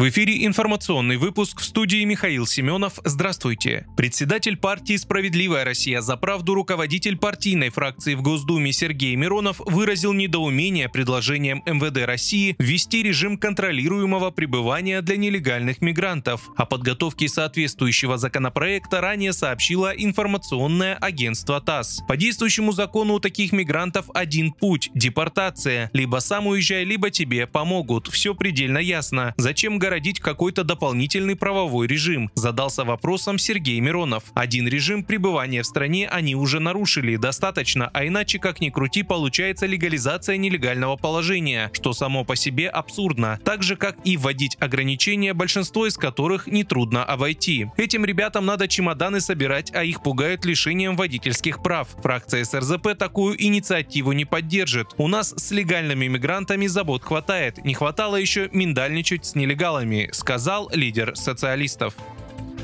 В эфире информационный выпуск в студии Михаил Семенов. Здравствуйте. Председатель партии «Справедливая Россия за правду» руководитель партийной фракции в Госдуме Сергей Миронов выразил недоумение предложением МВД России ввести режим контролируемого пребывания для нелегальных мигрантов. О подготовке соответствующего законопроекта ранее сообщило информационное агентство ТАСС. По действующему закону у таких мигрантов один путь – депортация. Либо сам уезжай, либо тебе помогут. Все предельно ясно. Зачем городить какой-то дополнительный правовой режим? Задался вопросом Сергей Миронов. Один режим пребывания в стране они уже нарушили достаточно, а иначе как ни крути получается легализация нелегального положения, что само по себе абсурдно. Так же как и вводить ограничения, большинство из которых нетрудно обойти. Этим ребятам надо чемоданы собирать, а их пугают лишением водительских прав. Фракция СРЗП такую инициативу не поддержит. У нас с легальными мигрантами забот хватает. Не хватало еще миндальничать с нелегалами нелегалами, сказал лидер социалистов.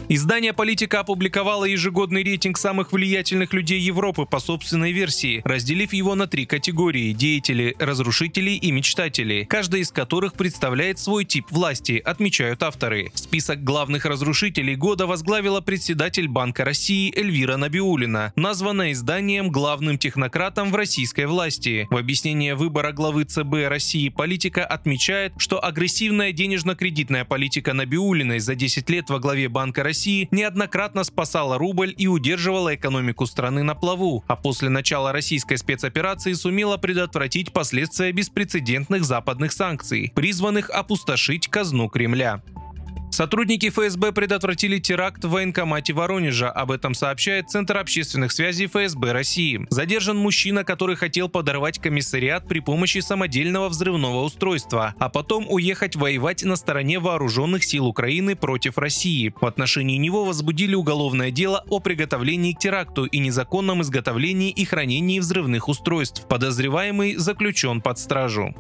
Издание «Политика» опубликовало ежегодный рейтинг самых влиятельных людей Европы по собственной версии, разделив его на три категории – деятели, разрушители и мечтатели, каждый из которых представляет свой тип власти, отмечают авторы. Список главных разрушителей года возглавила председатель Банка России Эльвира Набиулина, названная изданием главным технократом в российской власти. В объяснение выбора главы ЦБ России «Политика» отмечает, что агрессивная денежно-кредитная политика Набиулиной за 10 лет во главе Банка России России неоднократно спасала рубль и удерживала экономику страны на плаву, а после начала российской спецоперации сумела предотвратить последствия беспрецедентных западных санкций, призванных опустошить казну Кремля. Сотрудники ФСБ предотвратили теракт в военкомате Воронежа. Об этом сообщает Центр общественных связей ФСБ России. Задержан мужчина, который хотел подорвать комиссариат при помощи самодельного взрывного устройства, а потом уехать воевать на стороне вооруженных сил Украины против России. В отношении него возбудили уголовное дело о приготовлении к теракту и незаконном изготовлении и хранении взрывных устройств. Подозреваемый заключен под стражу.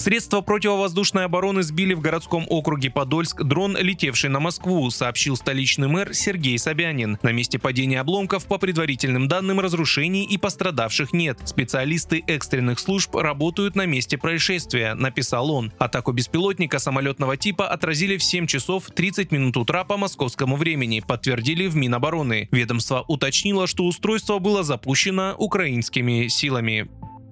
Средства противовоздушной обороны сбили в городском округе Подольск дрон, летевший на Москву, сообщил столичный мэр Сергей Собянин. На месте падения обломков, по предварительным данным, разрушений и пострадавших нет. Специалисты экстренных служб работают на месте происшествия, написал он. Атаку беспилотника самолетного типа отразили в 7 часов 30 минут утра по московскому времени, подтвердили в Минобороны. Ведомство уточнило, что устройство было запущено украинскими силами.